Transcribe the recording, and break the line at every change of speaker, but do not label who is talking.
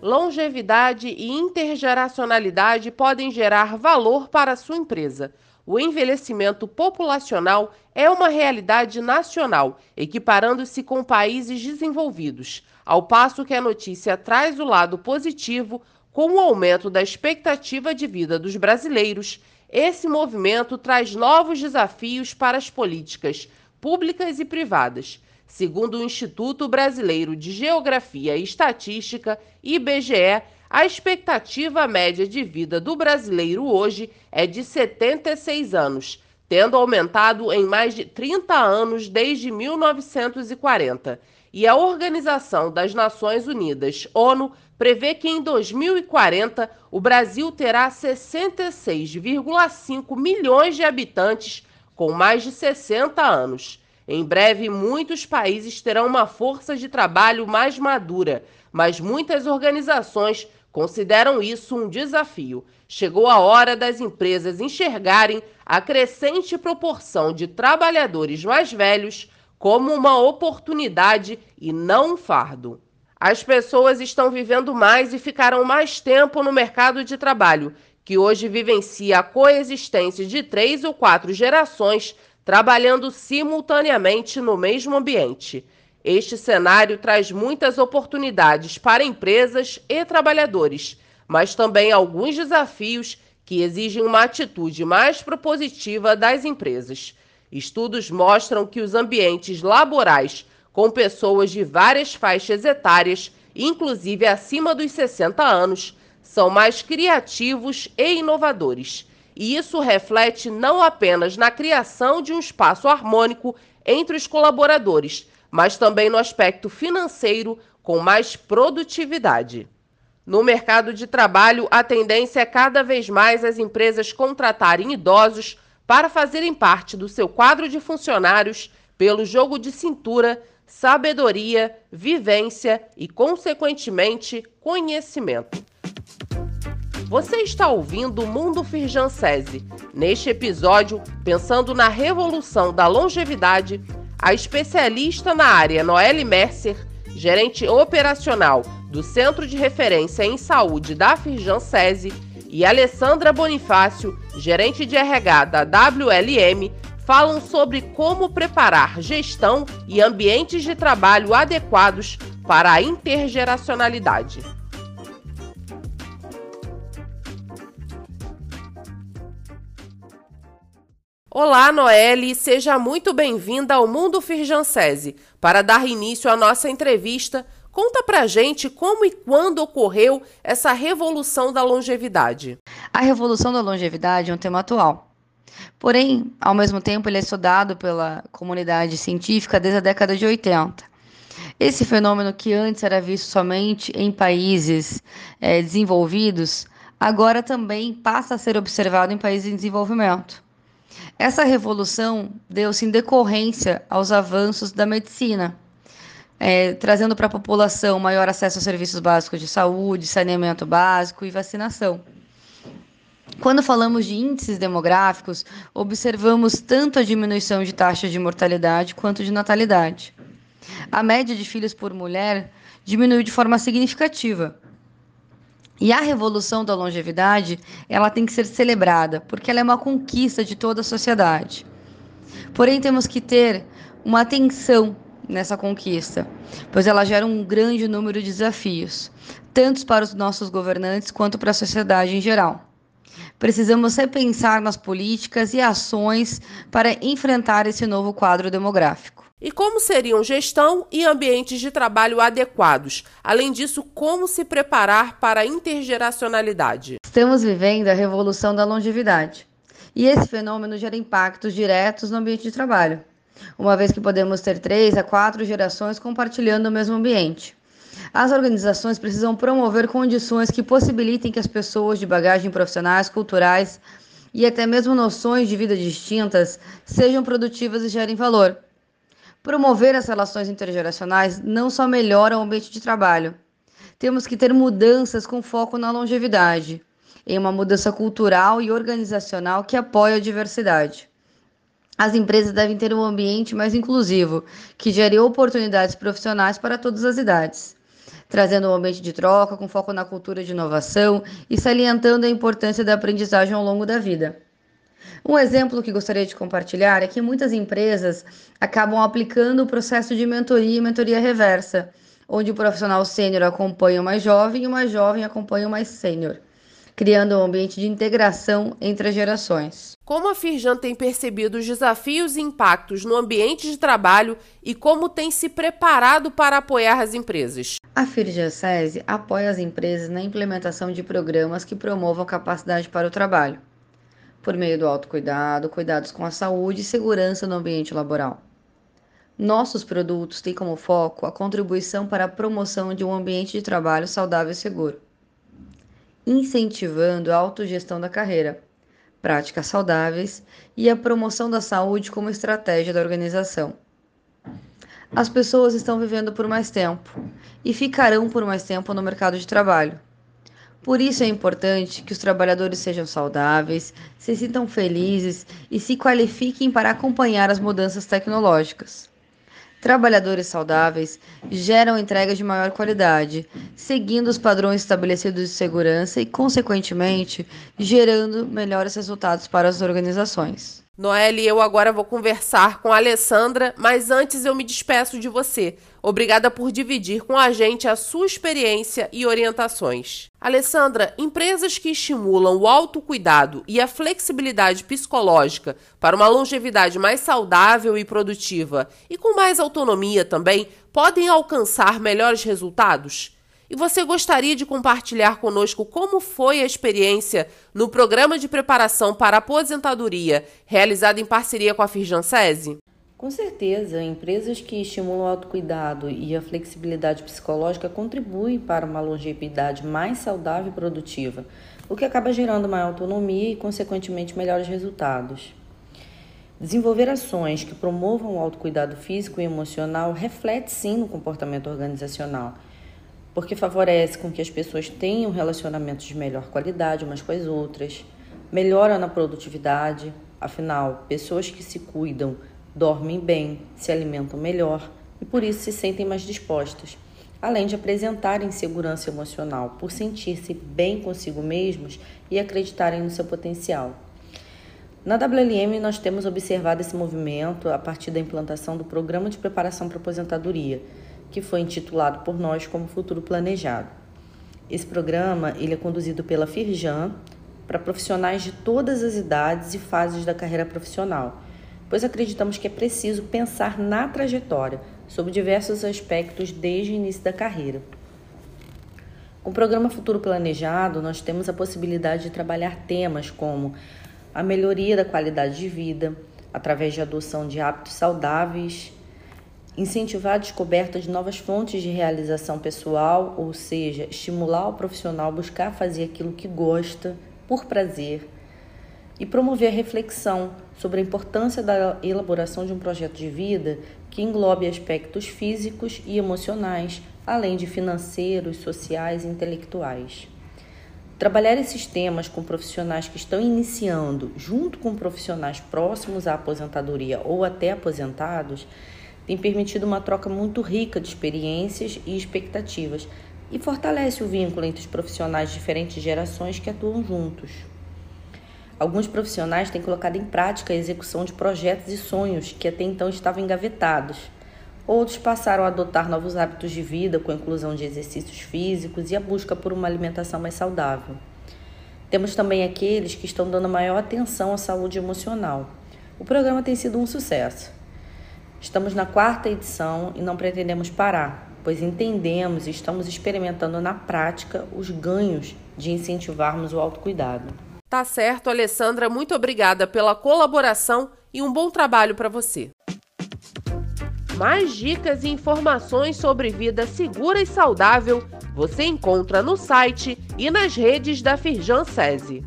longevidade e intergeracionalidade podem gerar valor para sua empresa. O envelhecimento populacional é uma realidade nacional, equiparando-se com países desenvolvidos, ao passo que a notícia traz o lado positivo com o aumento da expectativa de vida dos brasileiros. Esse movimento traz novos desafios para as políticas públicas e privadas Segundo o Instituto Brasileiro de Geografia e Estatística, IBGE, a expectativa média de vida do brasileiro hoje é de 76 anos, tendo aumentado em mais de 30 anos desde 1940. E a Organização das Nações Unidas, ONU, prevê que em 2040 o Brasil terá 66,5 milhões de habitantes com mais de 60 anos. Em breve, muitos países terão uma força de trabalho mais madura, mas muitas organizações consideram isso um desafio. Chegou a hora das empresas enxergarem a crescente proporção de trabalhadores mais velhos como uma oportunidade e não um fardo. As pessoas estão vivendo mais e ficarão mais tempo no mercado de trabalho, que hoje vivencia a coexistência de três ou quatro gerações trabalhando simultaneamente no mesmo ambiente. Este cenário traz muitas oportunidades para empresas e trabalhadores, mas também alguns desafios que exigem uma atitude mais propositiva das empresas. Estudos mostram que os ambientes laborais com pessoas de várias faixas etárias, inclusive acima dos 60 anos, são mais criativos e inovadores e isso reflete não apenas na criação de um espaço harmônico entre os colaboradores, mas também no aspecto financeiro com mais produtividade. No mercado de trabalho, a tendência é cada vez mais as empresas contratarem idosos para fazerem parte do seu quadro de funcionários pelo jogo de cintura, sabedoria, vivência e, consequentemente, conhecimento. Você está ouvindo o Mundo Firjansese. Neste episódio, pensando na revolução da longevidade, a especialista na área Noelle Mercer, gerente operacional do Centro de Referência em Saúde da Firjansese, e Alessandra Bonifácio, gerente de RH da WLM, falam sobre como preparar gestão e ambientes de trabalho adequados para a intergeracionalidade. Olá, Noelle, seja muito bem-vinda ao Mundo Firjansese. Para dar início à nossa entrevista, conta pra gente como e quando ocorreu essa revolução da longevidade.
A revolução da longevidade é um tema atual. Porém, ao mesmo tempo, ele é estudado pela comunidade científica desde a década de 80. Esse fenômeno, que antes era visto somente em países é, desenvolvidos, agora também passa a ser observado em países em desenvolvimento. Essa revolução deu-se em decorrência aos avanços da medicina, é, trazendo para a população maior acesso a serviços básicos de saúde, saneamento básico e vacinação. Quando falamos de índices demográficos, observamos tanto a diminuição de taxa de mortalidade quanto de natalidade. A média de filhos por mulher diminuiu de forma significativa, e a revolução da longevidade, ela tem que ser celebrada, porque ela é uma conquista de toda a sociedade. Porém, temos que ter uma atenção nessa conquista, pois ela gera um grande número de desafios, tanto para os nossos governantes quanto para a sociedade em geral. Precisamos repensar nas políticas e ações para enfrentar esse novo quadro demográfico.
E como seriam gestão e ambientes de trabalho adequados? Além disso, como se preparar para a intergeracionalidade?
Estamos vivendo a revolução da longevidade. E esse fenômeno gera impactos diretos no ambiente de trabalho, uma vez que podemos ter três a quatro gerações compartilhando o mesmo ambiente. As organizações precisam promover condições que possibilitem que as pessoas de bagagem profissionais, culturais e até mesmo noções de vida distintas sejam produtivas e gerem valor. Promover as relações intergeracionais não só melhora o ambiente de trabalho. Temos que ter mudanças com foco na longevidade, em uma mudança cultural e organizacional que apoie a diversidade. As empresas devem ter um ambiente mais inclusivo, que gere oportunidades profissionais para todas as idades. trazendo um ambiente de troca com foco na cultura de inovação e salientando a importância da aprendizagem ao longo da vida. Um exemplo que gostaria de compartilhar é que muitas empresas acabam aplicando o processo de mentoria e mentoria reversa, onde o profissional sênior acompanha o mais jovem e o mais jovem acompanha o mais sênior criando um ambiente de integração entre as gerações.
Como a Firjan tem percebido os desafios e impactos no ambiente de trabalho e como tem se preparado para apoiar as empresas?
A Firjan SESI apoia as empresas na implementação de programas que promovam capacidade para o trabalho, por meio do autocuidado, cuidados com a saúde e segurança no ambiente laboral. Nossos produtos têm como foco a contribuição para a promoção de um ambiente de trabalho saudável e seguro incentivando a autogestão da carreira, práticas saudáveis e a promoção da saúde como estratégia da organização. As pessoas estão vivendo por mais tempo e ficarão por mais tempo no mercado de trabalho. Por isso é importante que os trabalhadores sejam saudáveis, se sintam felizes e se qualifiquem para acompanhar as mudanças tecnológicas. Trabalhadores saudáveis geram entregas de maior qualidade, seguindo os padrões estabelecidos de segurança e, consequentemente, gerando melhores resultados para as organizações.
Noelle, eu agora vou conversar com a Alessandra, mas antes eu me despeço de você. Obrigada por dividir com a gente a sua experiência e orientações. Alessandra, empresas que estimulam o autocuidado e a flexibilidade psicológica para uma longevidade mais saudável e produtiva e com mais autonomia também podem alcançar melhores resultados? E você gostaria de compartilhar conosco como foi a experiência no programa de preparação para aposentadoria realizado em parceria com a Firjansese?
Com certeza, empresas que estimulam o autocuidado e a flexibilidade psicológica contribuem para uma longevidade mais saudável e produtiva, o que acaba gerando maior autonomia e, consequentemente, melhores resultados. Desenvolver ações que promovam o autocuidado físico e emocional reflete sim no comportamento organizacional porque favorece com que as pessoas tenham relacionamentos de melhor qualidade umas com as outras, melhora na produtividade, afinal, pessoas que se cuidam dormem bem, se alimentam melhor e por isso se sentem mais dispostas, além de apresentarem segurança emocional por sentir-se bem consigo mesmos e acreditarem no seu potencial. Na WLM, nós temos observado esse movimento a partir da implantação do Programa de Preparação para Aposentadoria, que foi intitulado por nós como Futuro Planejado. Esse programa ele é conduzido pela Firjan para profissionais de todas as idades e fases da carreira profissional, pois acreditamos que é preciso pensar na trajetória sobre diversos aspectos desde o início da carreira. Com o programa Futuro Planejado, nós temos a possibilidade de trabalhar temas como a melhoria da qualidade de vida, através de adoção de hábitos saudáveis incentivar a descoberta de novas fontes de realização pessoal, ou seja, estimular o profissional a buscar fazer aquilo que gosta, por prazer, e promover a reflexão sobre a importância da elaboração de um projeto de vida que englobe aspectos físicos e emocionais, além de financeiros, sociais e intelectuais. Trabalhar esses temas com profissionais que estão iniciando, junto com profissionais próximos à aposentadoria ou até aposentados, tem permitido uma troca muito rica de experiências e expectativas e fortalece o vínculo entre os profissionais de diferentes gerações que atuam juntos. Alguns profissionais têm colocado em prática a execução de projetos e sonhos que até então estavam engavetados. Outros passaram a adotar novos hábitos de vida com a inclusão de exercícios físicos e a busca por uma alimentação mais saudável. Temos também aqueles que estão dando maior atenção à saúde emocional. O programa tem sido um sucesso. Estamos na quarta edição e não pretendemos parar, pois entendemos e estamos experimentando na prática os ganhos de incentivarmos o autocuidado.
Tá certo, Alessandra, muito obrigada pela colaboração e um bom trabalho para você. Mais dicas e informações sobre vida segura e saudável você encontra no site e nas redes da Firjan SESI.